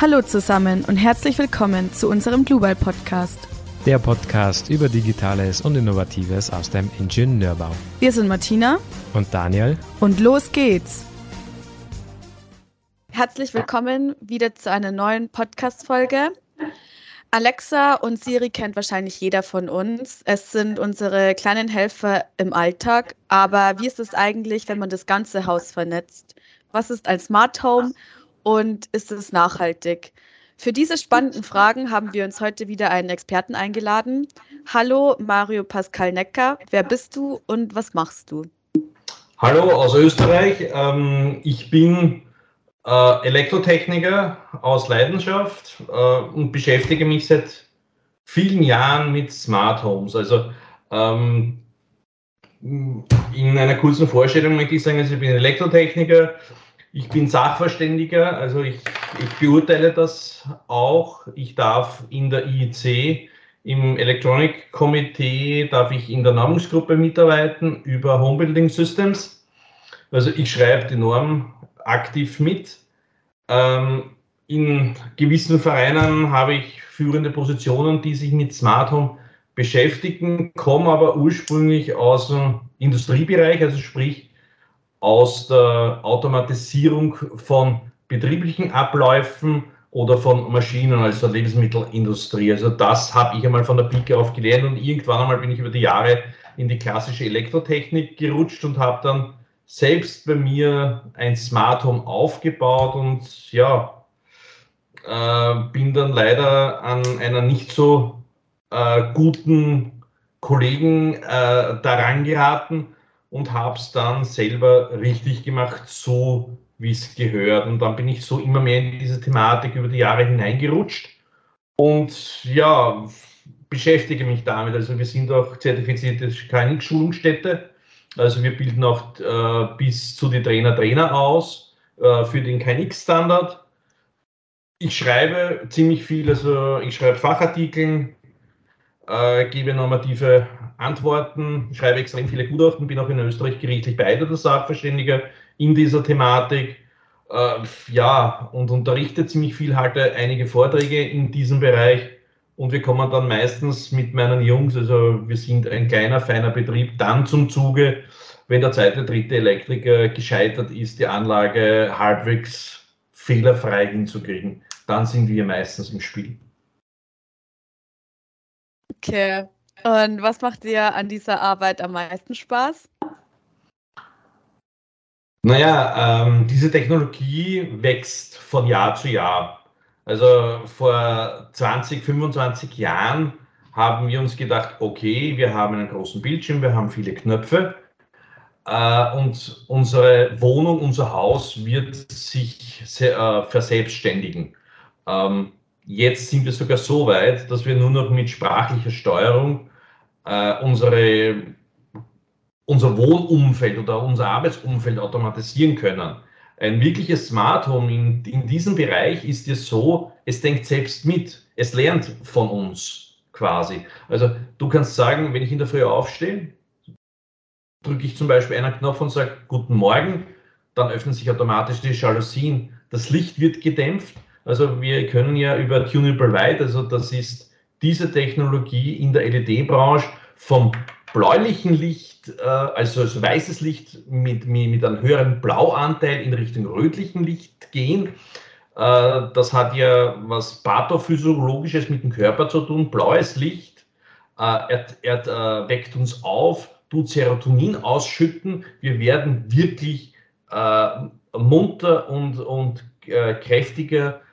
Hallo zusammen und herzlich willkommen zu unserem Global Podcast. Der Podcast über Digitales und Innovatives aus dem Ingenieurbau. Wir sind Martina und Daniel und los geht's. Herzlich willkommen wieder zu einer neuen Podcast-Folge. Alexa und Siri kennt wahrscheinlich jeder von uns. Es sind unsere kleinen Helfer im Alltag. Aber wie ist es eigentlich, wenn man das ganze Haus vernetzt? Was ist ein Smart Home und ist es nachhaltig? Für diese spannenden Fragen haben wir uns heute wieder einen Experten eingeladen. Hallo Mario Pascal Necker, wer bist du und was machst du? Hallo aus Österreich. Ähm, ich bin äh, Elektrotechniker aus Leidenschaft äh, und beschäftige mich seit vielen Jahren mit Smart Homes. Also ähm, in einer kurzen Vorstellung möchte ich sagen, also ich bin Elektrotechniker, ich bin Sachverständiger, also ich, ich beurteile das auch. Ich darf in der IEC, im Electronic Komitee, darf ich in der Normungsgruppe mitarbeiten über Homebuilding Systems. Also ich schreibe die Norm aktiv mit. Ähm, in gewissen Vereinen habe ich führende Positionen, die sich mit Smart Home beschäftigen, komme aber ursprünglich aus dem Industriebereich, also sprich aus der Automatisierung von betrieblichen Abläufen oder von Maschinen, also der Lebensmittelindustrie. Also das habe ich einmal von der Pike auf gelernt und irgendwann einmal bin ich über die Jahre in die klassische Elektrotechnik gerutscht und habe dann selbst bei mir ein Smart Home aufgebaut und ja, äh, bin dann leider an einer nicht so äh, guten Kollegen äh, daran geraten und habe es dann selber richtig gemacht, so wie es gehört. Und dann bin ich so immer mehr in diese Thematik über die Jahre hineingerutscht und ja, beschäftige mich damit. Also wir sind auch zertifizierte KNX-Schulungsstätte. Also wir bilden auch äh, bis zu die Trainer-Trainer aus äh, für den KNX-Standard. Ich schreibe ziemlich viel, also ich schreibe Fachartikel, äh, gebe normative Antworten, schreibe extrem viele Gutachten, bin auch in Österreich gerichtlich beide Sachverständiger in dieser Thematik. Äh, ja, und unterrichte ziemlich viel, halte einige Vorträge in diesem Bereich. Und wir kommen dann meistens mit meinen Jungs, also wir sind ein kleiner, feiner Betrieb, dann zum Zuge, wenn der zweite, dritte Elektriker gescheitert ist, die Anlage halbwegs fehlerfrei hinzukriegen. Dann sind wir meistens im Spiel. Okay. Und was macht dir an dieser Arbeit am meisten Spaß? Naja, ähm, diese Technologie wächst von Jahr zu Jahr. Also vor 20, 25 Jahren haben wir uns gedacht, okay, wir haben einen großen Bildschirm, wir haben viele Knöpfe äh, und unsere Wohnung, unser Haus wird sich sehr, äh, verselbstständigen. Ähm, jetzt sind wir sogar so weit, dass wir nur noch mit sprachlicher Steuerung äh, unsere, unser Wohnumfeld oder unser Arbeitsumfeld automatisieren können. Ein wirkliches Smart Home in, in diesem Bereich ist es so, es denkt selbst mit, es lernt von uns quasi. Also du kannst sagen, wenn ich in der Früh aufstehe, drücke ich zum Beispiel einen Knopf und sage Guten Morgen, dann öffnen sich automatisch die Jalousien. Das Licht wird gedämpft. Also wir können ja über Tunable Light, also das ist diese Technologie in der LED-Branche vom bläulichen Licht, äh, also als weißes Licht mit, mit einem höheren Blauanteil in Richtung rötlichen Licht gehen. Äh, das hat ja was pathophysiologisches mit dem Körper zu tun. Blaues Licht äh, er, er, weckt uns auf, tut Serotonin ausschütten. Wir werden wirklich munter und, und kräftiger äh,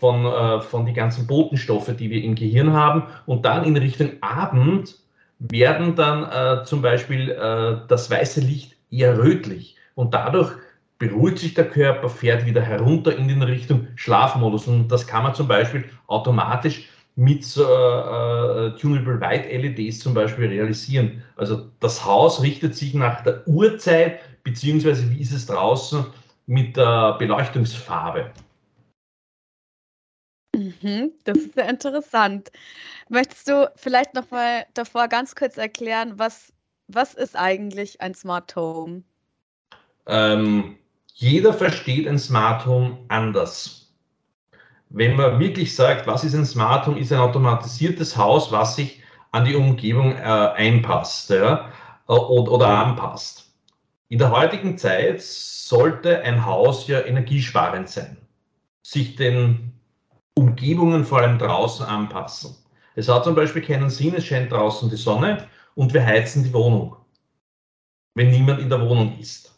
von, äh, von die ganzen Botenstoffe, die wir im Gehirn haben. Und dann in Richtung Abend werden dann äh, zum Beispiel äh, das weiße Licht eher rötlich. Und dadurch beruhigt sich der Körper, fährt wieder herunter in den Richtung Schlafmodus. Und das kann man zum Beispiel automatisch mit äh, äh, Tunable White LEDs zum Beispiel realisieren. Also das Haus richtet sich nach der Uhrzeit, beziehungsweise wie ist es draußen mit der Beleuchtungsfarbe. Mhm, das ist sehr interessant. Möchtest du vielleicht noch mal davor ganz kurz erklären, was, was ist eigentlich ein Smart Home? Ähm, jeder versteht ein Smart Home anders. wenn man wirklich sagt, was ist ein Smart Home, ist ein automatisiertes Haus, was sich an die Umgebung äh, einpasst ja, äh, oder, oder anpasst. In der heutigen Zeit sollte ein Haus ja energiesparend sein, sich den Umgebungen vor allem draußen anpassen. Es hat zum Beispiel keinen Sinn, es scheint draußen die Sonne und wir heizen die Wohnung, wenn niemand in der Wohnung ist.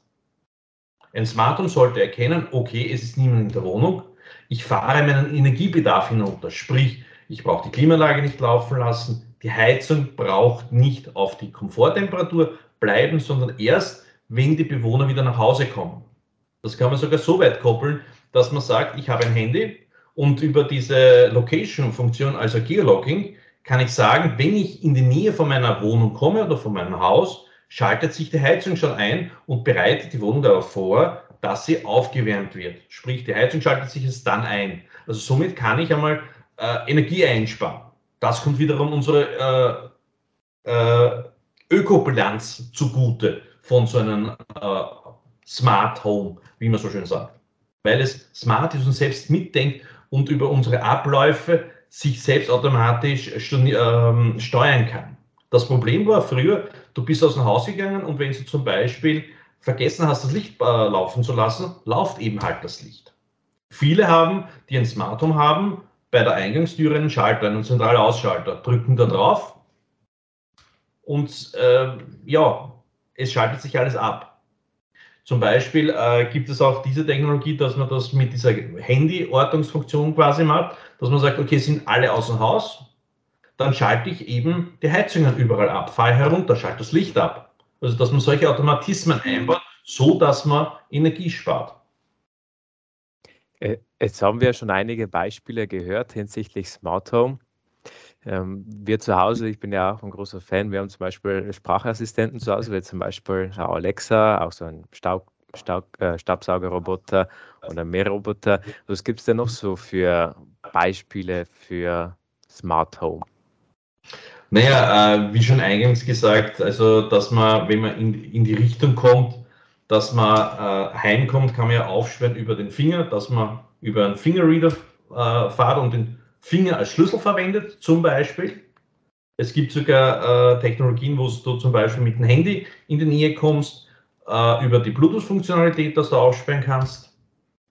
Ein Smart Home sollte erkennen, okay, es ist niemand in der Wohnung, ich fahre meinen Energiebedarf hinunter, sprich, ich brauche die Klimaanlage nicht laufen lassen, die Heizung braucht nicht auf die Komforttemperatur bleiben, sondern erst, wenn die Bewohner wieder nach Hause kommen. Das kann man sogar so weit koppeln, dass man sagt, ich habe ein Handy und über diese Location-Funktion, also Geologging, kann ich sagen, wenn ich in die Nähe von meiner Wohnung komme oder von meinem Haus, schaltet sich die Heizung schon ein und bereitet die Wohnung darauf vor, dass sie aufgewärmt wird. Sprich, die Heizung schaltet sich es dann ein. Also somit kann ich einmal äh, Energie einsparen. Das kommt wiederum unsere äh, äh, Ökobilanz zugute von so einem äh, Smart Home, wie man so schön sagt. Weil es smart ist und selbst mitdenkt und über unsere Abläufe sich selbst automatisch ähm, steuern kann. Das Problem war früher, du bist aus dem Haus gegangen und wenn du zum Beispiel vergessen hast, das Licht äh, laufen zu lassen, läuft eben halt das Licht. Viele haben, die ein Smart Home haben, bei der Eingangstüre einen Schalter, einen Zentralausschalter, drücken da drauf und äh, ja, es schaltet sich alles ab. Zum Beispiel äh, gibt es auch diese Technologie, dass man das mit dieser Handy-Ortungsfunktion quasi macht, dass man sagt, okay, sind alle außer Haus, dann schalte ich eben die Heizungen überall ab, fahre herunter, schalte das Licht ab. Also dass man solche Automatismen einbaut, so dass man Energie spart. Äh, jetzt haben wir schon einige Beispiele gehört hinsichtlich Smart Home. Ähm, wir zu Hause, ich bin ja auch ein großer Fan, wir haben zum Beispiel Sprachassistenten zu Hause, wie zum Beispiel Alexa, auch so ein Staub, Staub, äh, Staubsaugerroboter oder Mähroboter. Was gibt es denn noch so für Beispiele für Smart Home? Naja, äh, wie schon eingangs gesagt, also dass man, wenn man in, in die Richtung kommt, dass man äh, heimkommt, kann man ja aufschwören über den Finger, dass man über einen Fingerreader äh, fahrt und den Finger als Schlüssel verwendet, zum Beispiel. Es gibt sogar äh, Technologien, wo du zum Beispiel mit dem Handy in die Nähe kommst, äh, über die Bluetooth-Funktionalität, dass du aufsperren kannst.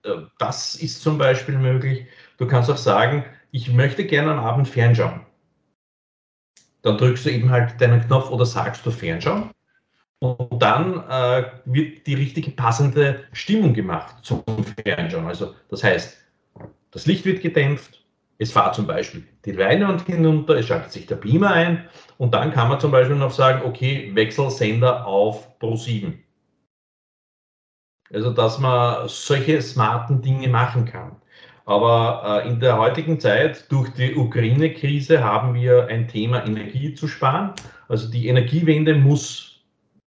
Äh, das ist zum Beispiel möglich. Du kannst auch sagen, ich möchte gerne am Abend fernschauen. Dann drückst du eben halt deinen Knopf oder sagst du Fernschauen. Und dann äh, wird die richtige passende Stimmung gemacht zum Fernschauen. Also das heißt, das Licht wird gedämpft, es fährt zum Beispiel die Leinwand hinunter, es schaltet sich der Beamer ein und dann kann man zum Beispiel noch sagen, okay, Wechselsender auf Pro 7. Also, dass man solche smarten Dinge machen kann. Aber äh, in der heutigen Zeit, durch die Ukraine-Krise, haben wir ein Thema Energie zu sparen. Also die Energiewende muss,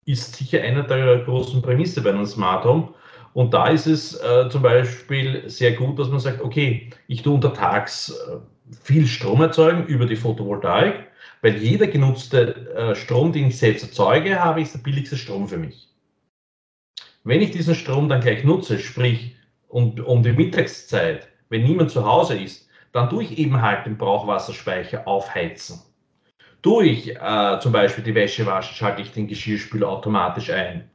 ist sicher eine der großen Prämisse bei einem Smart Home. Und da ist es äh, zum Beispiel sehr gut, dass man sagt, okay, ich tue untertags äh, viel Strom erzeugen über die Photovoltaik, weil jeder genutzte äh, Strom, den ich selbst erzeuge, habe, ist der billigste Strom für mich. Wenn ich diesen Strom dann gleich nutze, sprich um, um die Mittagszeit, wenn niemand zu Hause ist, dann tue ich eben halt den Brauchwasserspeicher aufheizen. Tue ich äh, zum Beispiel die Wäsche waschen, schalte ich den Geschirrspüler automatisch ein.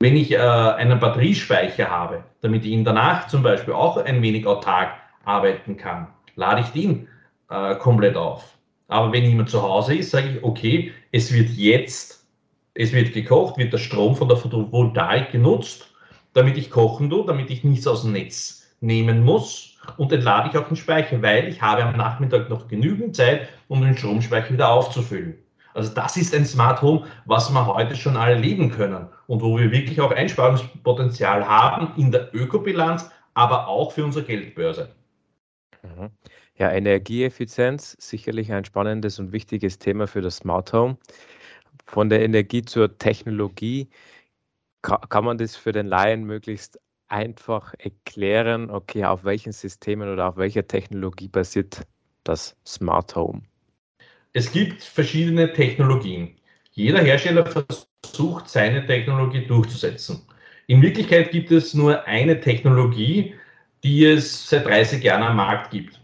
Wenn ich äh, einen Batteriespeicher habe, damit ich ihn danach zum Beispiel auch ein wenig autark arbeiten kann, lade ich den äh, komplett auf. Aber wenn jemand zu Hause ist, sage ich, okay, es wird jetzt, es wird gekocht, wird der Strom von der Photovoltaik genutzt, damit ich kochen tue, damit ich nichts aus dem Netz nehmen muss und entlade ich auch den Speicher, weil ich habe am Nachmittag noch genügend Zeit, um den Stromspeicher wieder aufzufüllen. Also das ist ein Smart Home, was wir heute schon alle leben können und wo wir wirklich auch Einsparungspotenzial haben in der Ökobilanz, aber auch für unsere Geldbörse. Mhm. Ja, Energieeffizienz, sicherlich ein spannendes und wichtiges Thema für das Smart Home. Von der Energie zur Technologie, kann man das für den Laien möglichst einfach erklären, okay, auf welchen Systemen oder auf welcher Technologie basiert das Smart Home? Es gibt verschiedene Technologien. Jeder Hersteller versucht, seine Technologie durchzusetzen. In Wirklichkeit gibt es nur eine Technologie, die es seit 30 Jahren am Markt gibt.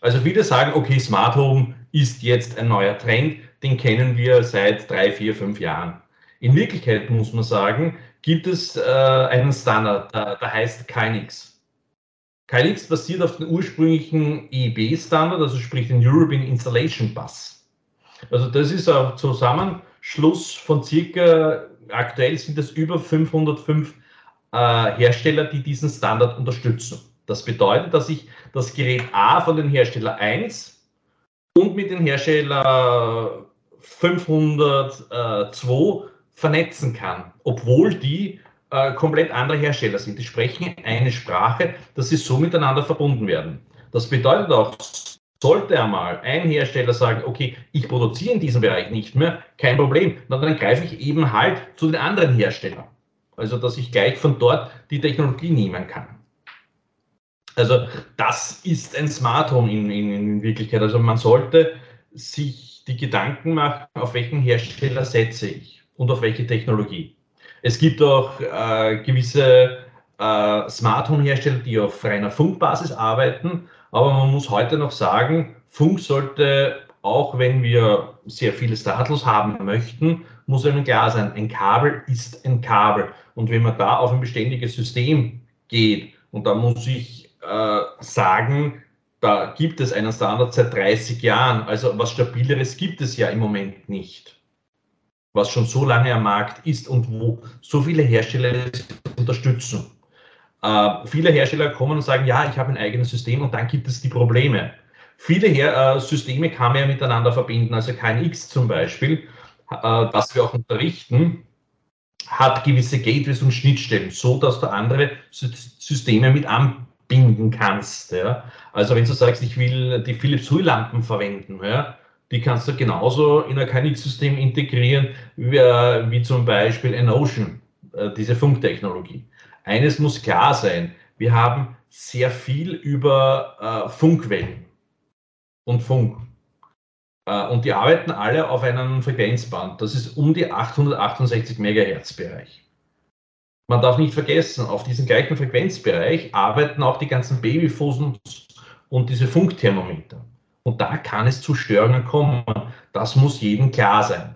Also viele sagen, okay, Smart Home ist jetzt ein neuer Trend, den kennen wir seit drei, vier, fünf Jahren. In Wirklichkeit muss man sagen, gibt es äh, einen Standard, der, der heißt KNX. KNX basiert auf dem ursprünglichen EIB-Standard, also sprich den European Installation Bus. Also das ist ein Zusammenschluss von circa, aktuell sind es über 505 äh, Hersteller, die diesen Standard unterstützen. Das bedeutet, dass ich das Gerät A von den Hersteller 1 und mit den Hersteller 502 vernetzen kann, obwohl die äh, komplett andere Hersteller sind. Die sprechen eine Sprache, dass sie so miteinander verbunden werden. Das bedeutet auch, sollte einmal ein Hersteller sagen, okay, ich produziere in diesem Bereich nicht mehr, kein Problem, dann greife ich eben halt zu den anderen Herstellern. Also, dass ich gleich von dort die Technologie nehmen kann. Also, das ist ein Smart Home in, in, in Wirklichkeit. Also, man sollte sich die Gedanken machen, auf welchen Hersteller setze ich und auf welche Technologie. Es gibt auch äh, gewisse äh, Smart Home Hersteller, die auf reiner Funkbasis arbeiten, aber man muss heute noch sagen, Funk sollte, auch wenn wir sehr viele Startlos haben möchten, muss einem klar sein, ein Kabel ist ein Kabel. Und wenn man da auf ein beständiges System geht, und da muss ich äh, sagen, da gibt es einen Standard seit 30 Jahren. Also was Stabileres gibt es ja im Moment nicht was schon so lange am Markt ist und wo so viele Hersteller es unterstützen. Äh, viele Hersteller kommen und sagen, ja, ich habe ein eigenes System und dann gibt es die Probleme. Viele Her äh, Systeme kann man ja miteinander verbinden, also KNX zum Beispiel, äh, das wir auch unterrichten, hat gewisse Gateways und Schnittstellen, so dass du andere Systeme mit anbinden kannst. Ja. Also wenn du sagst, ich will die Philips Hue-Lampen verwenden, ja, die kannst du genauso in ein KNX-System integrieren, wie, äh, wie, zum Beispiel Enocean, äh, diese Funktechnologie. Eines muss klar sein, wir haben sehr viel über äh, Funkwellen und Funk. Äh, und die arbeiten alle auf einem Frequenzband. Das ist um die 868 MHz Bereich. Man darf nicht vergessen, auf diesem gleichen Frequenzbereich arbeiten auch die ganzen Babyfusen und diese Funkthermometer. Und da kann es zu Störungen kommen. Das muss jedem klar sein.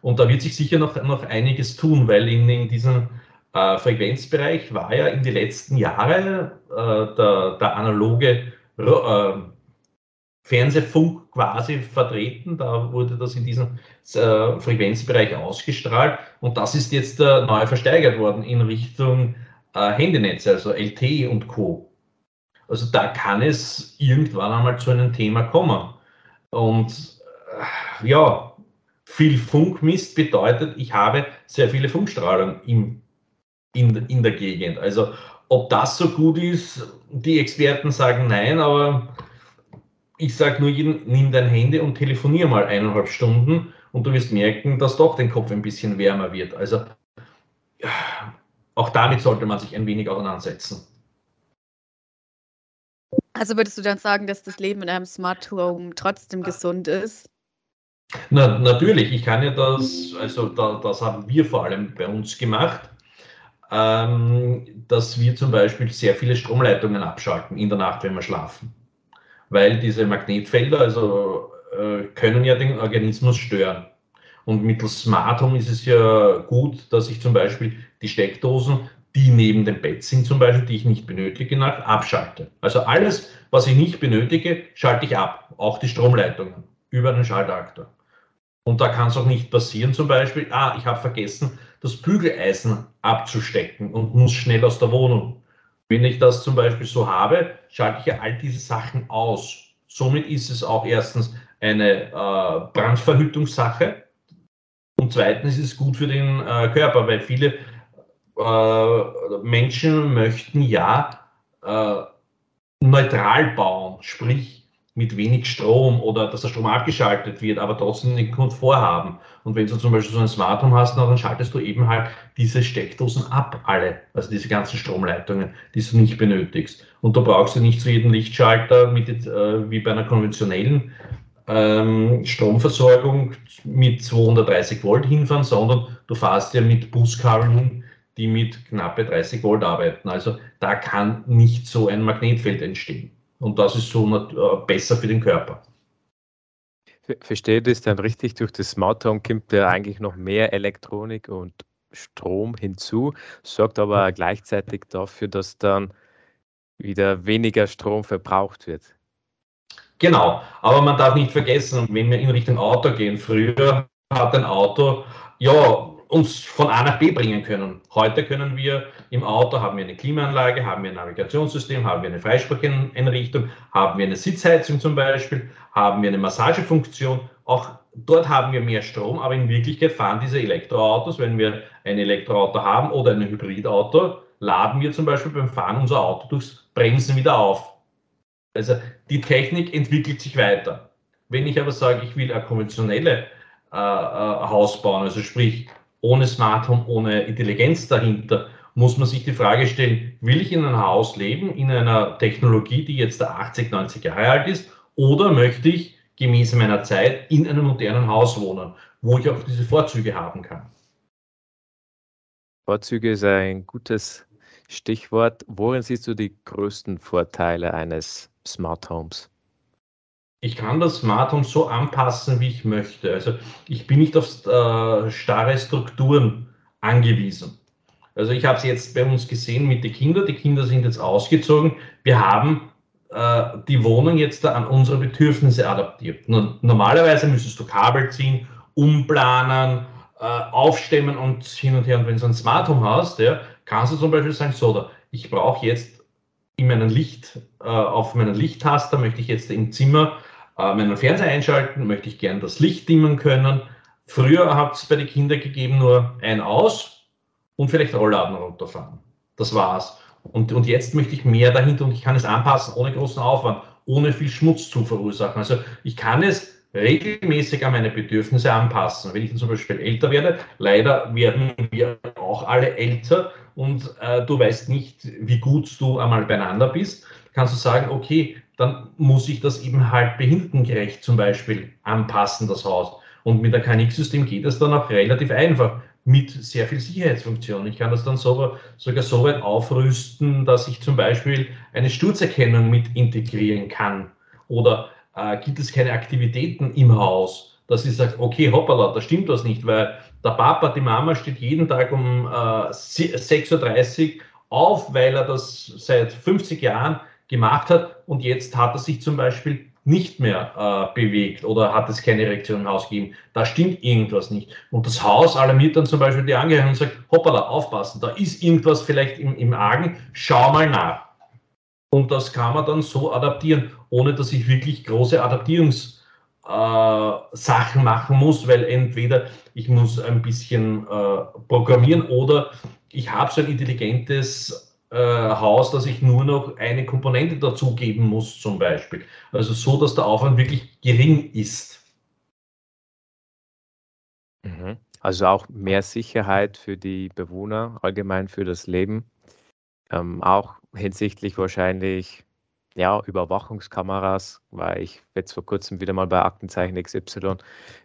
Und da wird sich sicher noch, noch einiges tun, weil in, in diesem äh, Frequenzbereich war ja in den letzten Jahren äh, der, der, analoge äh, Fernsehfunk quasi vertreten. Da wurde das in diesem äh, Frequenzbereich ausgestrahlt. Und das ist jetzt äh, neu versteigert worden in Richtung äh, Handynetze, also LTE und Co. Also da kann es irgendwann einmal zu einem Thema kommen. Und ja, viel Funkmist bedeutet, ich habe sehr viele Funkstrahlung im, in, in der Gegend. Also ob das so gut ist, die Experten sagen nein, aber ich sage nur jedem, nimm dein Handy und telefonier mal eineinhalb Stunden und du wirst merken, dass doch dein Kopf ein bisschen wärmer wird. Also auch damit sollte man sich ein wenig auseinandersetzen. Also würdest du dann sagen, dass das Leben in einem Smart Home trotzdem gesund ist? Na, natürlich, ich kann ja das, also da, das haben wir vor allem bei uns gemacht, ähm, dass wir zum Beispiel sehr viele Stromleitungen abschalten in der Nacht, wenn wir schlafen. Weil diese Magnetfelder also, äh, können ja den Organismus stören. Und mittels Smart Home ist es ja gut, dass ich zum Beispiel die Steckdosen die neben dem Bett sind zum Beispiel, die ich nicht benötige, nach abschalte. Also alles, was ich nicht benötige, schalte ich ab. Auch die Stromleitungen über einen Schaltaktor. Und da kann es auch nicht passieren, zum Beispiel, ah, ich habe vergessen, das Bügeleisen abzustecken und muss schnell aus der Wohnung. Wenn ich das zum Beispiel so habe, schalte ich ja all diese Sachen aus. Somit ist es auch erstens eine äh, Brandverhütungssache und zweitens ist es gut für den äh, Körper, weil viele äh, Menschen möchten ja äh, neutral bauen, sprich mit wenig Strom oder dass der Strom abgeschaltet wird, aber trotzdem den Komfort haben. Und wenn du zum Beispiel so ein Smart Home hast, dann schaltest du eben halt diese Steckdosen ab, alle, also diese ganzen Stromleitungen, die du nicht benötigst. Und da brauchst du nicht zu jedem Lichtschalter mit, äh, wie bei einer konventionellen ähm, Stromversorgung mit 230 Volt hinfahren, sondern du fährst ja mit Buskabeln die mit knappe 30 Volt arbeiten. Also da kann nicht so ein Magnetfeld entstehen. Und das ist so äh, besser für den Körper. Verstehe das dann richtig? Durch das Smart Home kommt ja eigentlich noch mehr Elektronik und Strom hinzu, sorgt aber gleichzeitig dafür, dass dann wieder weniger Strom verbraucht wird. Genau, aber man darf nicht vergessen, wenn wir in Richtung Auto gehen, früher hat ein Auto ja uns von A nach B bringen können. Heute können wir im Auto, haben wir eine Klimaanlage, haben wir ein Navigationssystem, haben wir eine Freisprecheinrichtung, haben wir eine Sitzheizung zum Beispiel, haben wir eine Massagefunktion. Auch dort haben wir mehr Strom, aber in Wirklichkeit fahren diese Elektroautos, wenn wir ein Elektroauto haben oder ein Hybridauto, laden wir zum Beispiel beim Fahren unser Auto durchs Bremsen wieder auf. Also die Technik entwickelt sich weiter. Wenn ich aber sage, ich will eine konventionelle äh, äh, Haus bauen, also sprich ohne Smart Home, ohne Intelligenz dahinter, muss man sich die Frage stellen, will ich in einem Haus leben, in einer Technologie, die jetzt 80, 90 Jahre alt ist, oder möchte ich gemäß meiner Zeit in einem modernen Haus wohnen, wo ich auch diese Vorzüge haben kann? Vorzüge ist ein gutes Stichwort. Worin siehst du die größten Vorteile eines Smart Homes? Ich kann das Smart Home so anpassen, wie ich möchte. Also ich bin nicht auf äh, starre Strukturen angewiesen. Also ich habe es jetzt bei uns gesehen mit den Kindern. Die Kinder sind jetzt ausgezogen. Wir haben äh, die Wohnung jetzt an unsere Bedürfnisse adaptiert. Normalerweise müsstest du Kabel ziehen, umplanen, äh, aufstemmen und hin und her. Und wenn du ein Smart Home hast, ja, kannst du zum Beispiel sagen, so, ich brauche jetzt in meinem Licht, äh, auf meinen Lichttaster möchte ich jetzt im Zimmer äh, meinen Fernseher einschalten, möchte ich gern das Licht dimmen können. Früher hat es bei den Kindern gegeben nur ein Aus und vielleicht Rollladen runterfahren. Das war's. Und, und jetzt möchte ich mehr dahinter und ich kann es anpassen ohne großen Aufwand, ohne viel Schmutz zu verursachen. Also ich kann es regelmäßig an meine Bedürfnisse anpassen. Wenn ich zum Beispiel älter werde, leider werden wir auch alle älter und äh, du weißt nicht, wie gut du einmal beieinander bist, kannst du sagen, okay, dann muss ich das eben halt behindertengerecht zum Beispiel anpassen, das Haus. Und mit einem KNX-System geht das dann auch relativ einfach mit sehr viel Sicherheitsfunktion. Ich kann das dann sogar, sogar so weit aufrüsten, dass ich zum Beispiel eine Sturzerkennung mit integrieren kann. Oder äh, gibt es keine Aktivitäten im Haus, dass ich sage, okay, hoppala, da stimmt was nicht, weil der Papa, die Mama steht jeden Tag um äh, 6.30 Uhr auf, weil er das seit 50 Jahren gemacht hat und jetzt hat er sich zum Beispiel nicht mehr äh, bewegt oder hat es keine Reaktion im Haus gegeben. Da stimmt irgendwas nicht. Und das Haus alarmiert dann zum Beispiel die Angehörigen und sagt, hoppala, aufpassen, da ist irgendwas vielleicht im, im Argen, schau mal nach. Und das kann man dann so adaptieren, ohne dass ich wirklich große Adaptierungssachen äh, machen muss, weil entweder ich muss ein bisschen äh, programmieren oder ich habe so ein intelligentes Haus, dass ich nur noch eine Komponente dazugeben muss, zum Beispiel. Also so, dass der Aufwand wirklich gering ist. Mhm. Also auch mehr Sicherheit für die Bewohner, allgemein für das Leben. Ähm, auch hinsichtlich wahrscheinlich ja, Überwachungskameras, weil ich jetzt vor kurzem wieder mal bei Aktenzeichen XY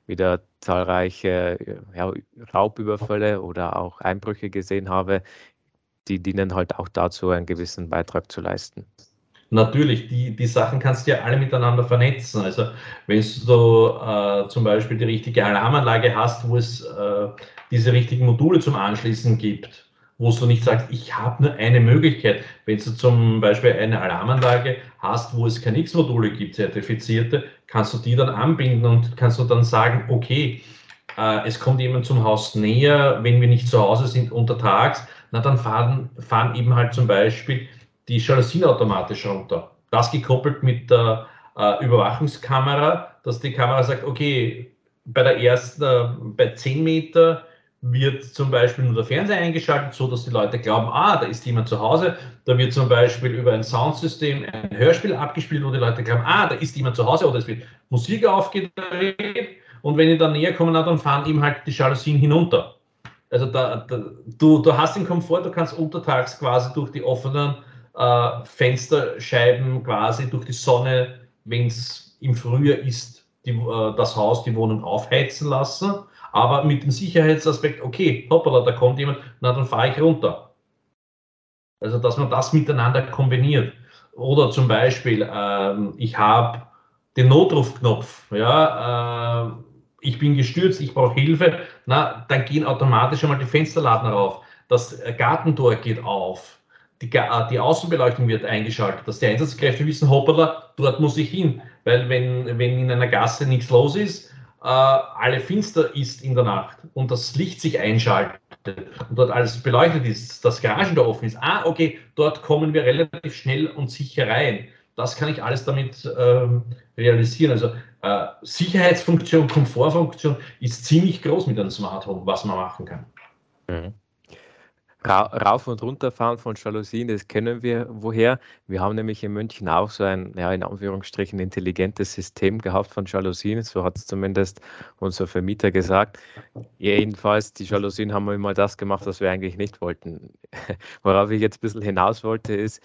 wieder zahlreiche ja, Raubüberfälle oder auch Einbrüche gesehen habe, die dienen halt auch dazu, einen gewissen Beitrag zu leisten. Natürlich, die, die Sachen kannst du ja alle miteinander vernetzen. Also wenn du äh, zum Beispiel die richtige Alarmanlage hast, wo es äh, diese richtigen Module zum Anschließen gibt, wo du nicht sagst, ich habe nur eine Möglichkeit. Wenn du zum Beispiel eine Alarmanlage hast, wo es KNX-Module gibt, zertifizierte, kannst du die dann anbinden und kannst du dann sagen, okay, äh, es kommt jemand zum Haus näher, wenn wir nicht zu Hause sind untertags, na dann fahren, fahren eben halt zum Beispiel die Jalousien automatisch runter. Das gekoppelt mit der äh, Überwachungskamera, dass die Kamera sagt, okay, bei der ersten, äh, bei 10 Meter wird zum Beispiel nur der Fernseher eingeschaltet, so dass die Leute glauben, ah, da ist jemand zu Hause. Da wird zum Beispiel über ein Soundsystem ein Hörspiel abgespielt, wo die Leute glauben, ah, da ist jemand zu Hause oder es wird Musik aufgedreht. Und wenn die dann näher kommen, dann fahren eben halt die Jalousien hinunter. Also da, da, du, du hast den Komfort, du kannst untertags quasi durch die offenen äh, Fensterscheiben, quasi durch die Sonne, wenn es im Frühjahr ist, die, äh, das Haus, die Wohnung aufheizen lassen. Aber mit dem Sicherheitsaspekt, okay, hoppala, da kommt jemand, na dann fahre ich runter. Also, dass man das miteinander kombiniert. Oder zum Beispiel, ähm, ich habe den Notrufknopf, ja, äh, ich bin gestürzt, ich brauche Hilfe, na, dann gehen automatisch einmal die Fensterladen rauf. Das Gartentor geht auf. Die, äh, die, Außenbeleuchtung wird eingeschaltet, dass die Einsatzkräfte wissen, hoppala, dort muss ich hin. Weil wenn, wenn in einer Gasse nichts los ist, äh, alle finster ist in der Nacht und das Licht sich einschaltet und dort alles beleuchtet ist, das Garagentor offen ist, ah, okay, dort kommen wir relativ schnell und sicher rein. Das kann ich alles damit ähm, realisieren. Also äh, Sicherheitsfunktion, Komfortfunktion ist ziemlich groß mit einem Smart Home, was man machen kann. Mhm. Rauf- und runterfahren von Jalousien, das kennen wir woher. Wir haben nämlich in München auch so ein, ja, in Anführungsstrichen, intelligentes System gehabt von Jalousien. So hat es zumindest unser Vermieter gesagt. Jedenfalls, die Jalousien haben immer das gemacht, was wir eigentlich nicht wollten. Worauf ich jetzt ein bisschen hinaus wollte, ist,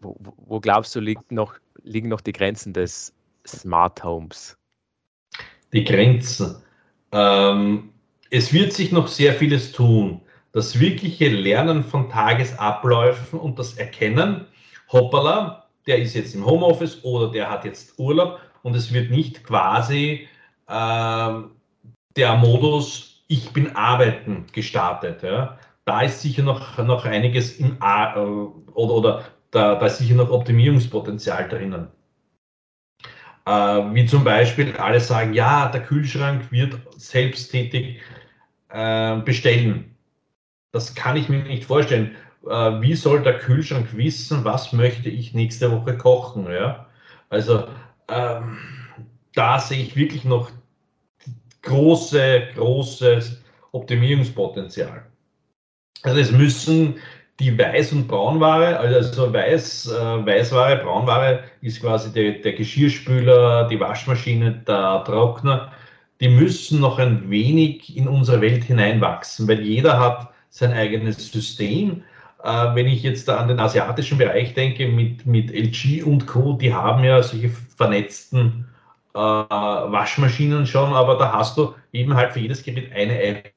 wo, wo glaubst du, liegt noch, liegen noch die Grenzen des Smart Homes? Die Grenzen. Ähm, es wird sich noch sehr vieles tun das wirkliche Lernen von Tagesabläufen und das Erkennen, hoppala, der ist jetzt im Homeoffice oder der hat jetzt Urlaub und es wird nicht quasi äh, der Modus, ich bin arbeiten gestartet. Ja. Da ist sicher noch, noch einiges im A äh, oder, oder da, da ist sicher noch Optimierungspotenzial drinnen. Äh, wie zum Beispiel alle sagen, ja, der Kühlschrank wird selbsttätig äh, bestellen das kann ich mir nicht vorstellen. Äh, wie soll der Kühlschrank wissen, was möchte ich nächste Woche kochen? Ja? Also ähm, da sehe ich wirklich noch große, großes Optimierungspotenzial. Also es müssen die Weiß- und Braunware, also Weiß, äh, Weißware, Braunware ist quasi der, der Geschirrspüler, die Waschmaschine, der Trockner, die müssen noch ein wenig in unsere Welt hineinwachsen, weil jeder hat sein eigenes System. Äh, wenn ich jetzt an den asiatischen Bereich denke, mit, mit LG und Co., die haben ja solche vernetzten äh, Waschmaschinen schon, aber da hast du eben halt für jedes Gerät eine App.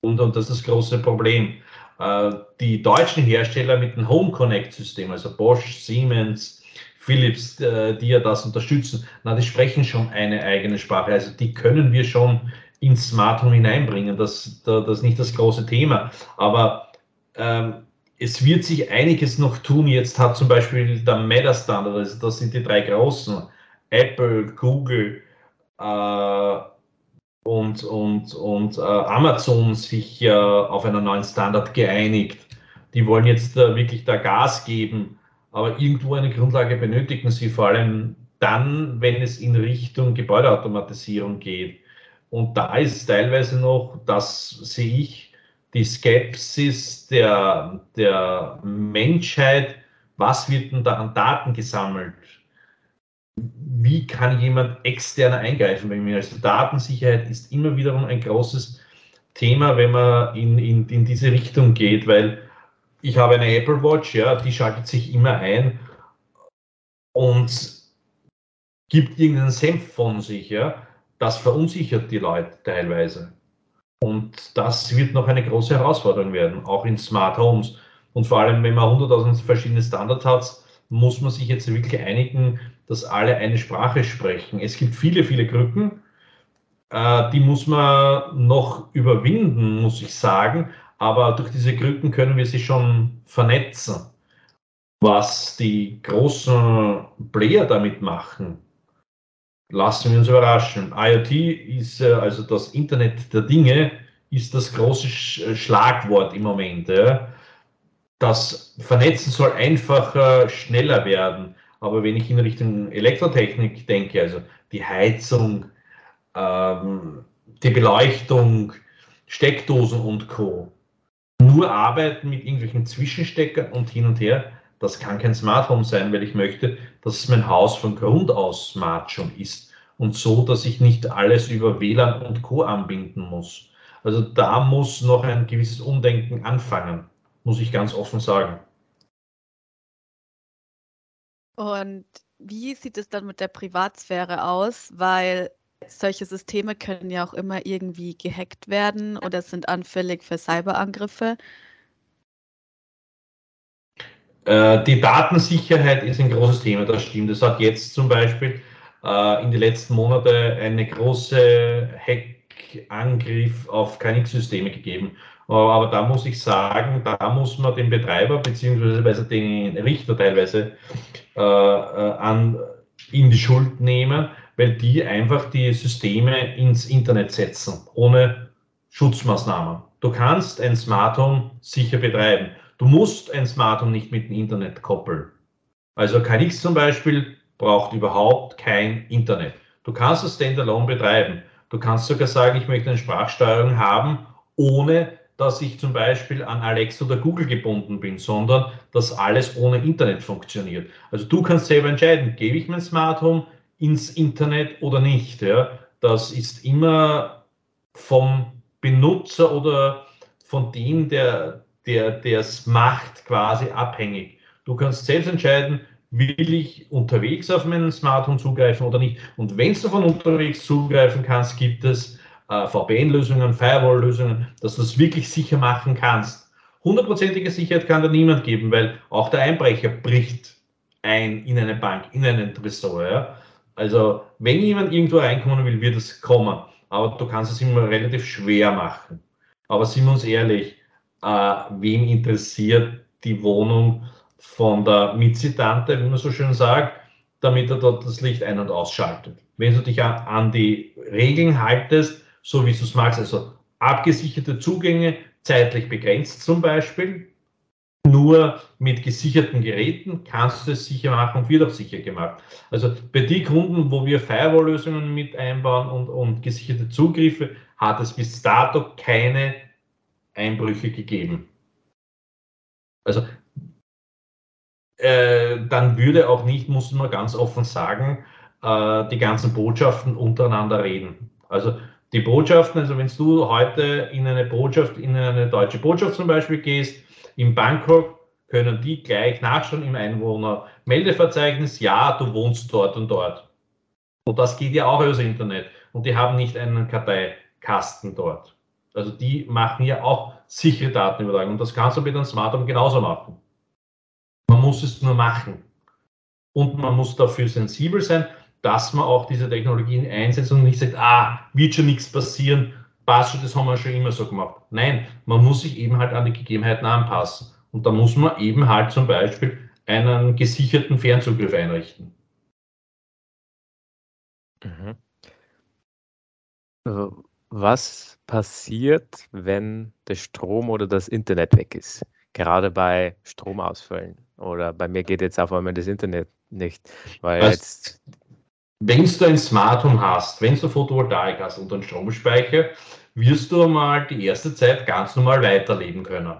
Und, und das ist das große Problem. Äh, die deutschen Hersteller mit dem Home Connect-System, also Bosch, Siemens, Philips, äh, die ja das unterstützen, na, die sprechen schon eine eigene Sprache. Also die können wir schon ins Smart Home hineinbringen. Das, das ist nicht das große Thema. Aber ähm, es wird sich einiges noch tun. Jetzt hat zum Beispiel der Meta-Standard, also das sind die drei großen, Apple, Google äh, und, und, und äh, Amazon sich äh, auf einen neuen Standard geeinigt. Die wollen jetzt äh, wirklich da Gas geben, aber irgendwo eine Grundlage benötigen sie, vor allem dann, wenn es in Richtung Gebäudeautomatisierung geht. Und da ist teilweise noch, das sehe ich, die Skepsis der, der Menschheit, was wird denn da an Daten gesammelt? Wie kann jemand externer eingreifen bei mir? Also Datensicherheit ist immer wiederum ein großes Thema, wenn man in, in, in diese Richtung geht, weil ich habe eine Apple Watch, ja, die schaltet sich immer ein und gibt irgendeinen Senf von sich, ja das verunsichert die Leute teilweise. Und das wird noch eine große Herausforderung werden, auch in Smart Homes. Und vor allem, wenn man 100.000 verschiedene Standards hat, muss man sich jetzt wirklich einigen, dass alle eine Sprache sprechen. Es gibt viele, viele Krücken, äh, die muss man noch überwinden, muss ich sagen. Aber durch diese Krücken können wir sie schon vernetzen. Was die großen Player damit machen, lassen wir uns überraschen. IoT ist äh, also das Internet der Dinge, ist das große äh, Schlagwort im Moment. Das Vernetzen soll einfacher, schneller werden. Aber wenn ich in Richtung Elektrotechnik denke, also die Heizung, ähm, die Beleuchtung, Steckdosen und Co. Nur arbeiten mit irgendwelchen Zwischensteckern und hin und her, das kann kein Smart Home sein, weil ich möchte, dass mein Haus von Grund aus smart schon ist und so, dass ich nicht alles über WLAN und Co. anbinden muss. Also da muss noch ein gewisses Umdenken anfangen, muss ich ganz offen sagen. Und wie sieht es dann mit der Privatsphäre aus? Weil solche Systeme können ja auch immer irgendwie gehackt werden oder sind anfällig für Cyberangriffe. Äh, die Datensicherheit ist ein großes Thema, das stimmt. Es hat jetzt zum Beispiel äh, in den letzten Monaten eine große Hackangriff auf KNX-Systeme gegeben. Äh, aber da muss ich sagen, da muss man den Betreiber bzw. den Richter teilweise äh, an, in die Schuld nehmen, weil die einfach die Systeme ins Internet setzen, ohne Schutzmaßnahmen. Du kannst ein Smart Home sicher betreiben. Du musst ein Smart Home nicht mit dem Internet koppeln. Also KNX zum Beispiel braucht überhaupt kein Internet. Du kannst es standalone betreiben. Du kannst sogar sagen, ich möchte eine Sprachsteuerung haben, ohne dass ich zum Beispiel an Alexa oder Google gebunden bin, sondern dass alles ohne Internet funktioniert. Also du kannst selber entscheiden, gebe ich mein Smart Home ins Internet oder nicht. Ja? Das ist immer vom Benutzer oder von dem, der es macht, quasi abhängig. Du kannst selbst entscheiden, will ich unterwegs auf meinen Smartphone zugreifen oder nicht. Und wenn du von unterwegs zugreifen kannst, gibt es äh, VPN-Lösungen, Firewall-Lösungen, dass du das wirklich sicher machen kannst. Hundertprozentige Sicherheit kann da niemand geben, weil auch der Einbrecher bricht ein in eine Bank, in einen Tresor. Ja? Also wenn jemand irgendwo reinkommen will, wird es kommen. Aber du kannst es immer relativ schwer machen. Aber sind wir uns ehrlich, äh, wem interessiert die Wohnung von der Mitzitante, wie man so schön sagt, damit er dort das Licht ein- und ausschaltet. Wenn du dich an die Regeln haltest, so wie du es magst, also abgesicherte Zugänge, zeitlich begrenzt zum Beispiel, nur mit gesicherten Geräten kannst du es sicher machen und wird auch sicher gemacht. Also bei den Kunden, wo wir Firewall-Lösungen mit einbauen und, und gesicherte Zugriffe, hat es bis dato keine Einbrüche gegeben. Also äh, dann würde auch nicht, muss man ganz offen sagen, äh, die ganzen Botschaften untereinander reden. Also die Botschaften, also wenn du heute in eine Botschaft, in eine deutsche Botschaft zum Beispiel gehst, in Bangkok, können die gleich nachschauen im Einwohnermeldeverzeichnis, ja, du wohnst dort und dort. Und das geht ja auch übers Internet. Und die haben nicht einen Karteikasten dort. Also die machen ja auch sichere Datenübertragung. Und das kannst du mit einem Smart Home genauso machen. Man muss es nur machen. Und man muss dafür sensibel sein, dass man auch diese Technologien einsetzt und nicht sagt, ah, wird schon nichts passieren, passt schon, das haben wir schon immer so gemacht. Nein, man muss sich eben halt an die Gegebenheiten anpassen. Und da muss man eben halt zum Beispiel einen gesicherten Fernzugriff einrichten. Mhm. Also, was passiert, wenn der Strom oder das Internet weg ist? Gerade bei Stromausfällen. Oder bei mir geht jetzt auf einmal das Internet nicht. Weil also, jetzt wenn du ein Smart Home hast, wenn du Photovoltaik hast und einen Stromspeicher, wirst du mal die erste Zeit ganz normal weiterleben können.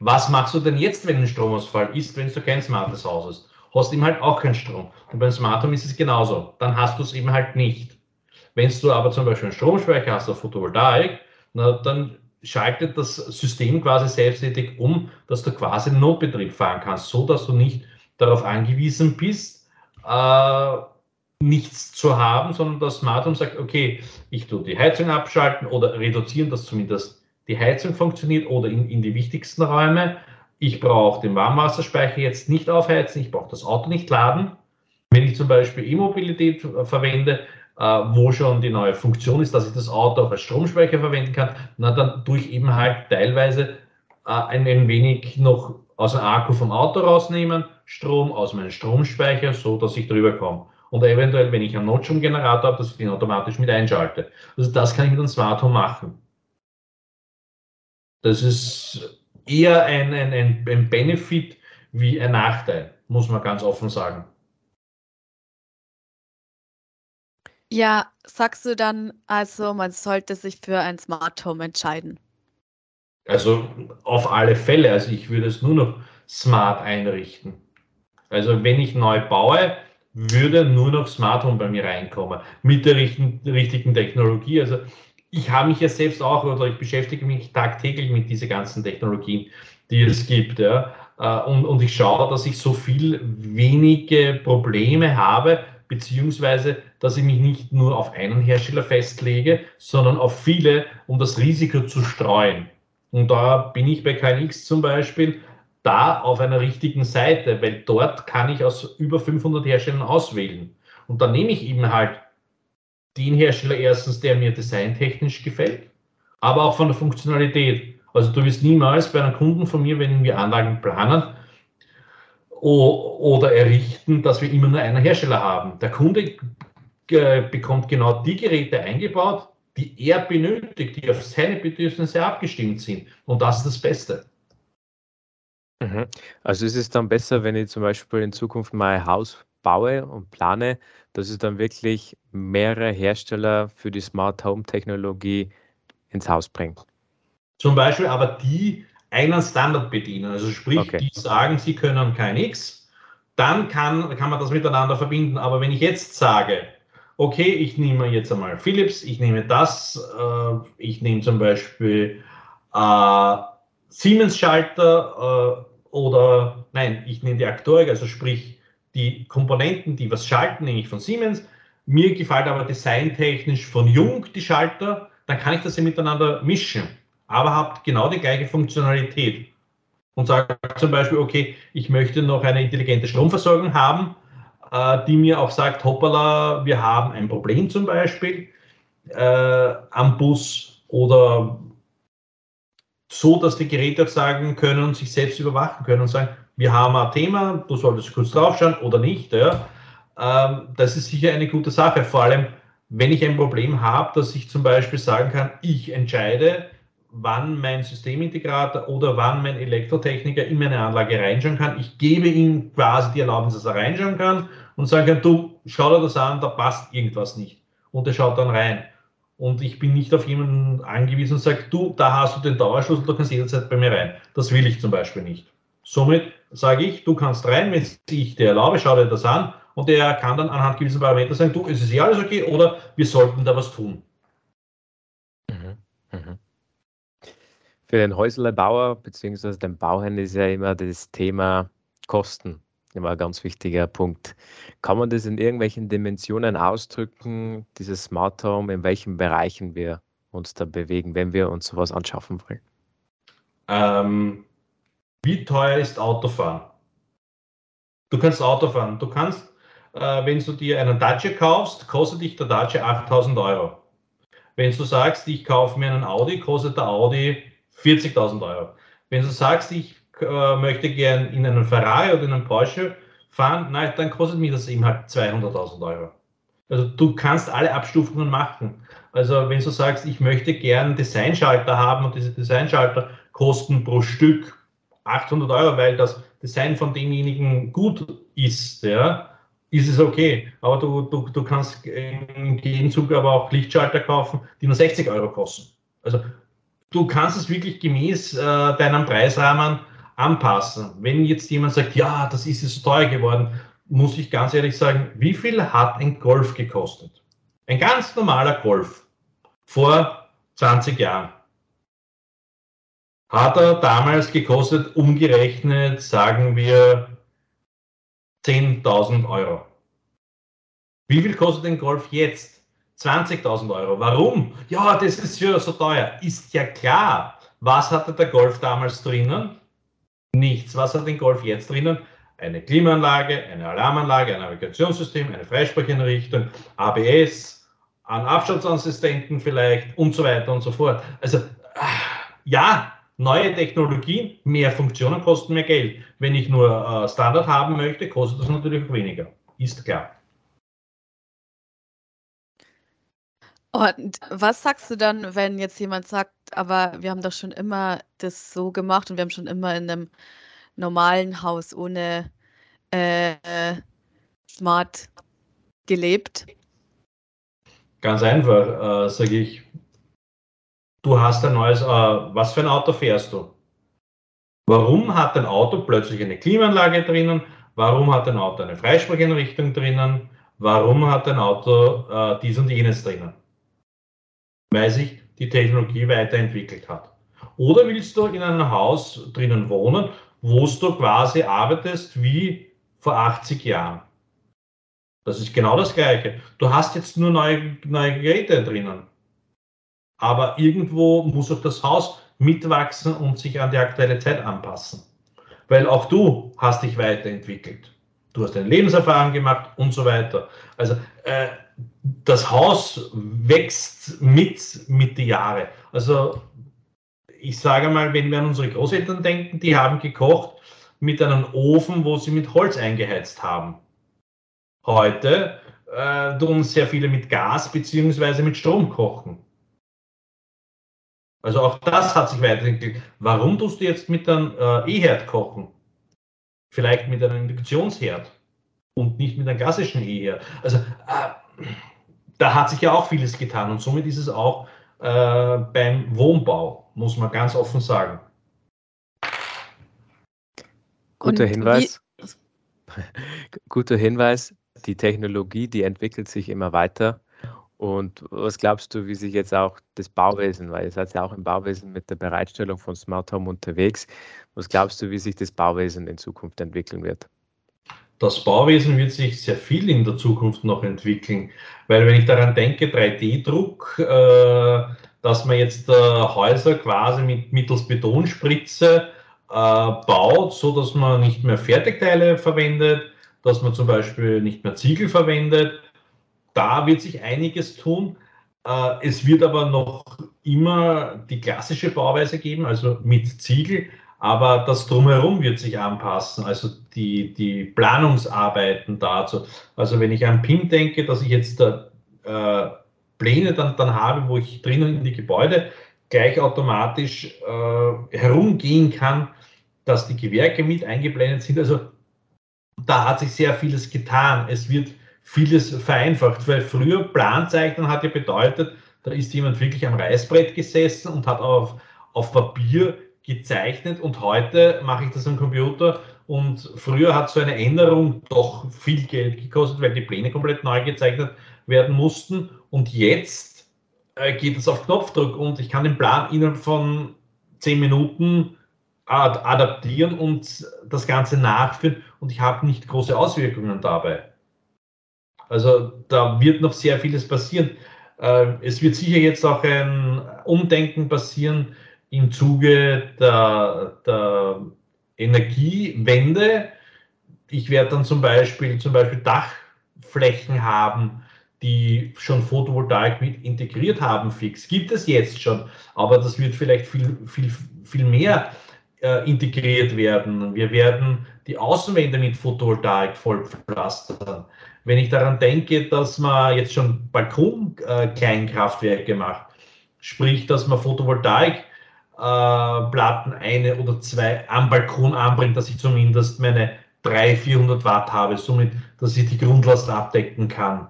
Was machst du denn jetzt, wenn ein Stromausfall ist, wenn du kein smartes Haus hast? Hast eben halt auch keinen Strom. Und beim Smart Home ist es genauso. Dann hast du es eben halt nicht. Wenn du aber zum Beispiel einen Stromspeicher hast auf Photovoltaik, na, dann schaltet das System quasi selbsttätig um, dass du quasi Notbetrieb fahren kannst, so dass du nicht darauf angewiesen bist, äh, nichts zu haben, sondern das Smart Home sagt, okay, ich tue die Heizung abschalten oder reduzieren, dass zumindest die Heizung funktioniert oder in, in die wichtigsten Räume. Ich brauche den Warmwasserspeicher jetzt nicht aufheizen, ich brauche das Auto nicht laden. Wenn ich zum Beispiel E-Mobilität verwende, äh, wo schon die neue Funktion ist, dass ich das Auto auch als Stromspeicher verwenden kann, na, dann tue ich eben halt teilweise äh, ein, ein wenig noch aus dem Akku vom Auto rausnehmen, Strom aus meinem Stromspeicher, so dass ich drüber komme. Und eventuell, wenn ich einen Notstromgenerator habe, dass ich den automatisch mit einschalte. Also das kann ich mit einem Smart Home machen. Das ist eher ein, ein, ein, ein Benefit wie ein Nachteil, muss man ganz offen sagen. Ja, sagst du dann also, man sollte sich für ein Smart Home entscheiden? Also auf alle Fälle. Also ich würde es nur noch smart einrichten. Also wenn ich neu baue, würde nur noch Smart Home bei mir reinkommen mit der richtigen, richtigen Technologie. Also ich habe mich ja selbst auch oder ich beschäftige mich tagtäglich mit diesen ganzen Technologien, die es gibt. Ja. Äh, und, und ich schaue, dass ich so viel wenige Probleme habe, beziehungsweise dass ich mich nicht nur auf einen Hersteller festlege, sondern auf viele, um das Risiko zu streuen. Und da bin ich bei KNX zum Beispiel da auf einer richtigen Seite, weil dort kann ich aus über 500 Herstellern auswählen. Und dann nehme ich eben halt den Hersteller erstens, der mir designtechnisch gefällt, aber auch von der Funktionalität. Also du wirst niemals bei einem Kunden von mir, wenn wir Anlagen planen oder errichten, dass wir immer nur einen Hersteller haben. Der Kunde äh, bekommt genau die Geräte eingebaut, die er benötigt, die auf seine Bedürfnisse abgestimmt sind. Und das ist das Beste. Mhm. Also ist es dann besser, wenn ich zum Beispiel in Zukunft mein Haus baue und plane, dass es dann wirklich mehrere Hersteller für die Smart Home Technologie ins Haus bringt. Zum Beispiel aber die einen Standard bedienen. Also sprich, okay. die sagen, sie können kein X, dann kann, kann man das miteinander verbinden. Aber wenn ich jetzt sage, okay, ich nehme jetzt einmal Philips, ich nehme das, äh, ich nehme zum Beispiel äh, Siemens-Schalter äh, oder nein, ich nehme die Aktorik, also sprich die Komponenten, die was schalten, nehme ich von Siemens. Mir gefällt aber designtechnisch von Jung die Schalter, dann kann ich das ja miteinander mischen, aber habe genau die gleiche Funktionalität. Und sage zum Beispiel, okay, ich möchte noch eine intelligente Stromversorgung haben, äh, die mir auch sagt, hoppala, wir haben ein Problem zum Beispiel äh, am Bus oder so, dass die Geräte auch sagen können und sich selbst überwachen können und sagen, wir haben ein Thema, du solltest kurz draufschauen oder nicht. Ja. Ähm, das ist sicher eine gute Sache, vor allem wenn ich ein Problem habe, dass ich zum Beispiel sagen kann, ich entscheide, wann mein Systemintegrator oder wann mein Elektrotechniker in meine Anlage reinschauen kann. Ich gebe ihm quasi die Erlaubnis, dass er reinschauen kann und sagen kann, du, schau dir das an, da passt irgendwas nicht. Und er schaut dann rein und ich bin nicht auf jemanden angewiesen und sage, du, da hast du den Dauerschlüssel, du kannst jederzeit bei mir rein. Das will ich zum Beispiel nicht. Somit sage ich, du kannst rein, wenn ich dir erlaube, schau dir das an und der kann dann anhand gewisser Parameter sagen, du, es ist ja alles okay oder wir sollten da was tun. Mhm, mhm. Für den Häuslerbauer bzw. den Bauherrn ist ja immer das Thema Kosten immer ein ganz wichtiger Punkt. Kann man das in irgendwelchen Dimensionen ausdrücken, dieses Smart Home, in welchen Bereichen wir uns da bewegen, wenn wir uns sowas anschaffen wollen? Ähm, wie teuer ist Autofahren? Du kannst Auto fahren. Du kannst, äh, wenn du dir einen Dacia kaufst, kostet dich der Dacia 8000 Euro. Wenn du sagst, ich kaufe mir einen Audi, kostet der Audi 40.000 Euro. Wenn du sagst, ich äh, möchte gern in einen Ferrari oder in einen Porsche fahren, nein, dann kostet mich das eben halt 200.000 Euro. Also du kannst alle Abstufungen machen. Also wenn du sagst, ich möchte gern Designschalter haben und diese Designschalter kosten pro Stück 800 Euro, weil das Design von demjenigen gut ist, ja, ist es okay. Aber du, du, du kannst im Gegenzug aber auch Lichtschalter kaufen, die nur 60 Euro kosten. Also du kannst es wirklich gemäß äh, deinem Preisrahmen anpassen. Wenn jetzt jemand sagt, ja, das ist so teuer geworden, muss ich ganz ehrlich sagen, wie viel hat ein Golf gekostet? Ein ganz normaler Golf vor 20 Jahren. Hat er damals gekostet, umgerechnet, sagen wir 10.000 Euro. Wie viel kostet ein Golf jetzt? 20.000 Euro. Warum? Ja, das ist ja so teuer. Ist ja klar. Was hatte der Golf damals drinnen? Nichts. Was hat den Golf jetzt drinnen? Eine Klimaanlage, eine Alarmanlage, ein Navigationssystem, eine Freisprecheinrichtung, ABS, einen Abstandsassistenten vielleicht und so weiter und so fort. Also ja, neue Technologien, mehr Funktionen kosten mehr Geld. Wenn ich nur äh, Standard haben möchte, kostet das natürlich weniger. Ist klar. Und was sagst du dann, wenn jetzt jemand sagt, aber wir haben doch schon immer das so gemacht und wir haben schon immer in einem normalen Haus ohne äh, Smart gelebt? Ganz einfach, äh, sage ich, du hast ein neues, äh, was für ein Auto fährst du? Warum hat ein Auto plötzlich eine Klimaanlage drinnen? Warum hat ein Auto eine Freisprechinrichtung drinnen? Warum hat ein Auto äh, dies und jenes drinnen? weil sich die Technologie weiterentwickelt hat. Oder willst du in einem Haus drinnen wohnen, wo du quasi arbeitest wie vor 80 Jahren? Das ist genau das Gleiche. Du hast jetzt nur neue, neue Geräte drinnen. Aber irgendwo muss auch das Haus mitwachsen und sich an die aktuelle Zeit anpassen. Weil auch du hast dich weiterentwickelt. Du hast eine Lebenserfahrung gemacht und so weiter. Also äh, das Haus wächst mit, mit die Jahre. Also ich sage mal, wenn wir an unsere Großeltern denken, die haben gekocht mit einem Ofen, wo sie mit Holz eingeheizt haben. Heute äh, tun sehr viele mit Gas bzw. mit Strom kochen. Also auch das hat sich weiterentwickelt. Warum tust du jetzt mit einem äh, E-Herd kochen? Vielleicht mit einem Induktionsherd und nicht mit einem klassischen E-Herd. Also äh, da hat sich ja auch vieles getan und somit ist es auch äh, beim Wohnbau, muss man ganz offen sagen. Guter Hinweis. Guter Hinweis. Die Technologie, die entwickelt sich immer weiter. Und was glaubst du, wie sich jetzt auch das Bauwesen, weil ihr seid ja auch im Bauwesen mit der Bereitstellung von Smart Home unterwegs, was glaubst du, wie sich das Bauwesen in Zukunft entwickeln wird? Das Bauwesen wird sich sehr viel in der Zukunft noch entwickeln, weil wenn ich daran denke, 3D-Druck, äh, dass man jetzt äh, Häuser quasi mit, mittels Betonspritze äh, baut, so dass man nicht mehr Fertigteile verwendet, dass man zum Beispiel nicht mehr Ziegel verwendet. Da wird sich einiges tun. Es wird aber noch immer die klassische Bauweise geben, also mit Ziegel, aber das drumherum wird sich anpassen, also die, die Planungsarbeiten dazu. Also wenn ich an PIM denke, dass ich jetzt äh, Pläne dann, dann habe, wo ich drinnen in die Gebäude gleich automatisch äh, herumgehen kann, dass die Gewerke mit eingeblendet sind. Also da hat sich sehr vieles getan. Es wird vieles vereinfacht, weil früher Planzeichnen hat ja bedeutet, da ist jemand wirklich am Reißbrett gesessen und hat auf, auf Papier gezeichnet und heute mache ich das am Computer und früher hat so eine Änderung doch viel Geld gekostet, weil die Pläne komplett neu gezeichnet werden mussten und jetzt äh, geht es auf Knopfdruck und ich kann den Plan innerhalb von zehn Minuten ad adaptieren und das Ganze nachführen und ich habe nicht große Auswirkungen dabei. Also da wird noch sehr vieles passieren. Äh, es wird sicher jetzt auch ein Umdenken passieren im Zuge der, der Energiewende. Ich werde dann zum Beispiel, zum Beispiel Dachflächen haben, die schon Photovoltaik mit integriert haben, fix. Gibt es jetzt schon, aber das wird vielleicht viel, viel, viel mehr äh, integriert werden. Wir werden die Außenwände mit Photovoltaik vollpflastern. Wenn ich daran denke, dass man jetzt schon Balkon-Kleinkraftwerke äh, macht, sprich, dass man Photovoltaik Platten eine oder zwei am Balkon anbringt, dass ich zumindest meine 300, 400 Watt habe, somit, dass ich die Grundlast abdecken kann.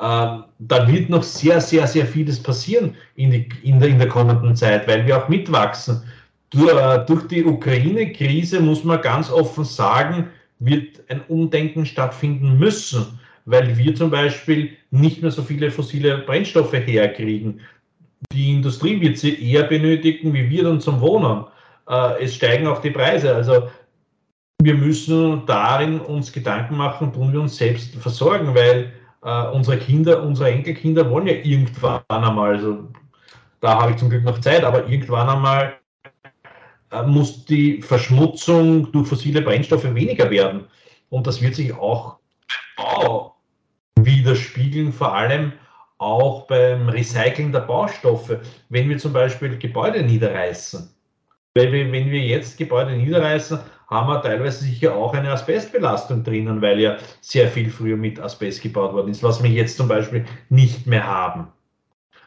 Ähm, da wird noch sehr, sehr, sehr vieles passieren in, die, in, der, in der kommenden Zeit, weil wir auch mitwachsen. Durch, äh, durch die Ukraine-Krise muss man ganz offen sagen, wird ein Umdenken stattfinden müssen, weil wir zum Beispiel nicht mehr so viele fossile Brennstoffe herkriegen. Die Industrie wird sie eher benötigen, wie wir dann zum Wohnen. Äh, es steigen auch die Preise. Also wir müssen darin uns Gedanken machen, tun wir uns selbst versorgen, weil äh, unsere Kinder, unsere Enkelkinder wollen ja irgendwann einmal, also da habe ich zum Glück noch Zeit, aber irgendwann einmal äh, muss die Verschmutzung durch fossile Brennstoffe weniger werden. Und das wird sich auch Bau widerspiegeln, vor allem auch beim Recyceln der Baustoffe. Wenn wir zum Beispiel Gebäude niederreißen, weil wir, wenn wir jetzt Gebäude niederreißen, haben wir teilweise sicher auch eine Asbestbelastung drinnen, weil ja sehr viel früher mit Asbest gebaut worden ist, was wir jetzt zum Beispiel nicht mehr haben.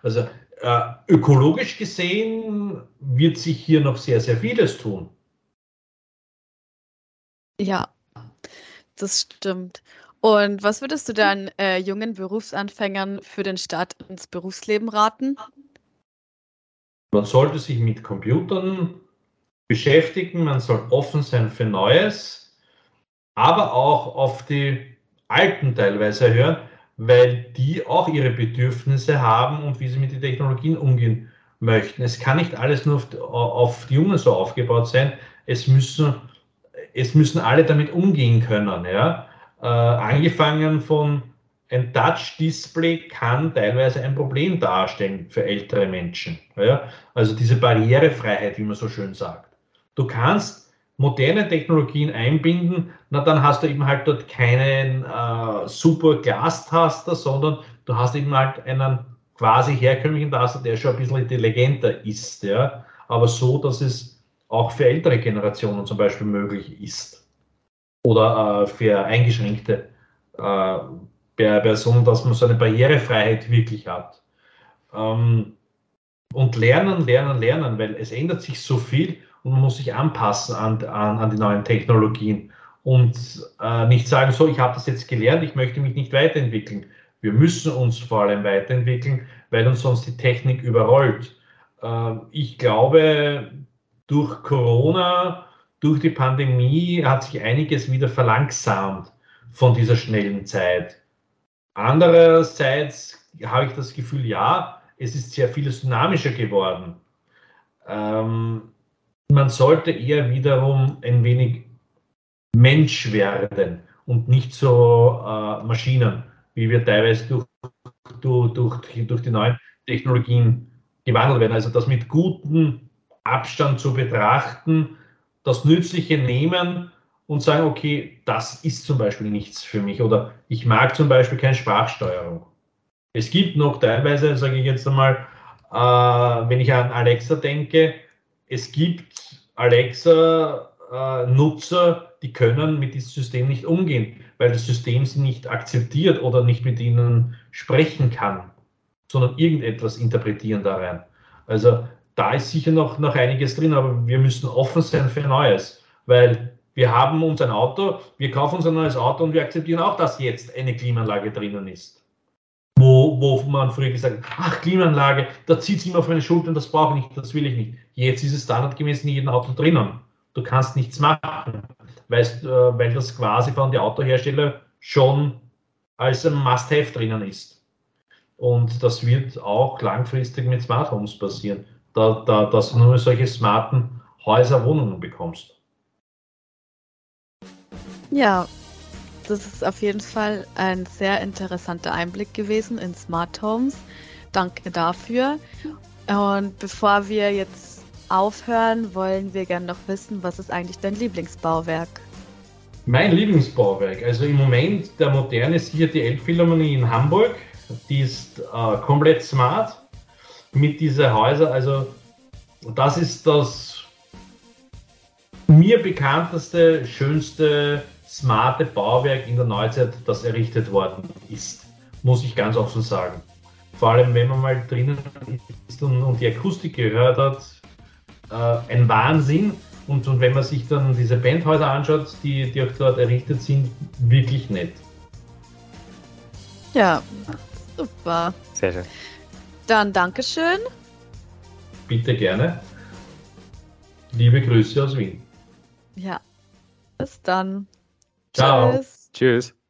Also äh, ökologisch gesehen wird sich hier noch sehr, sehr vieles tun. Ja, das stimmt. Und was würdest du dann äh, jungen Berufsanfängern für den Start ins Berufsleben raten? Man sollte sich mit Computern beschäftigen, man soll offen sein für Neues, aber auch auf die alten teilweise hören, weil die auch ihre Bedürfnisse haben und wie sie mit den Technologien umgehen möchten. Es kann nicht alles nur auf, auf die Jungen so aufgebaut sein. Es müssen, es müssen alle damit umgehen können. Ja? Äh, angefangen von ein Touch-Display kann teilweise ein Problem darstellen für ältere Menschen. Ja? Also diese Barrierefreiheit, wie man so schön sagt. Du kannst moderne Technologien einbinden, na dann hast du eben halt dort keinen äh, super Glastaster, sondern du hast eben halt einen quasi herkömmlichen Taster, der schon ein bisschen intelligenter ist, ja, aber so, dass es auch für ältere Generationen zum Beispiel möglich ist oder äh, für eingeschränkte äh, Personen, dass man so eine Barrierefreiheit wirklich hat. Ähm, und lernen, lernen, lernen, weil es ändert sich so viel und man muss sich anpassen an, an, an die neuen Technologien und äh, nicht sagen, so, ich habe das jetzt gelernt, ich möchte mich nicht weiterentwickeln. Wir müssen uns vor allem weiterentwickeln, weil uns sonst die Technik überrollt. Äh, ich glaube, durch Corona, durch die Pandemie hat sich einiges wieder verlangsamt von dieser schnellen Zeit. Andererseits habe ich das Gefühl, ja, es ist sehr vieles dynamischer geworden. Ähm, man sollte eher wiederum ein wenig Mensch werden und nicht so äh, Maschinen, wie wir teilweise durch, durch, durch, durch die neuen Technologien gewandelt werden. Also das mit gutem Abstand zu betrachten, das Nützliche nehmen und sagen, okay, das ist zum Beispiel nichts für mich oder ich mag zum Beispiel keine Sprachsteuerung. Es gibt noch teilweise, sage ich jetzt einmal, äh, wenn ich an Alexa denke, es gibt Alexa-Nutzer, äh, die können mit diesem System nicht umgehen, weil das System sie nicht akzeptiert oder nicht mit ihnen sprechen kann, sondern irgendetwas interpretieren da rein. Also da ist sicher noch, noch einiges drin, aber wir müssen offen sein für Neues, weil wir haben uns ein Auto, wir kaufen uns ein neues Auto und wir akzeptieren auch, dass jetzt eine Klimaanlage drinnen ist wo, wo man früher gesagt hat, ach, Klimaanlage, da zieht es immer auf meine Schultern, das brauche ich nicht, das will ich nicht. Jetzt ist es standardgemäß in jedem Auto drinnen. Du kannst nichts machen, weißt, äh, weil das quasi von den Autohersteller schon als ein Must-Have drinnen ist. Und das wird auch langfristig mit Smart Homes passieren, da, da, dass du nur solche smarten Häuser, Wohnungen bekommst. Ja, das ist auf jeden Fall ein sehr interessanter Einblick gewesen in Smart Homes. Danke dafür. Und bevor wir jetzt aufhören, wollen wir gerne noch wissen, was ist eigentlich dein Lieblingsbauwerk? Mein Lieblingsbauwerk, also im Moment der moderne ist hier die Elbphilharmonie in Hamburg. Die ist äh, komplett smart mit diesen Häusern. Also das ist das mir bekannteste, schönste smarte Bauwerk in der Neuzeit, das errichtet worden ist, muss ich ganz offen sagen. Vor allem, wenn man mal drinnen ist und, und die Akustik gehört hat, äh, ein Wahnsinn. Und, und, wenn man sich dann diese Bandhäuser anschaut, die, die auch dort errichtet sind, wirklich nett. Ja, super. Sehr schön. Dann Dankeschön. Bitte gerne. Liebe Grüße aus Wien. Ja, bis dann. Ciao. Tschüss. Tschüss.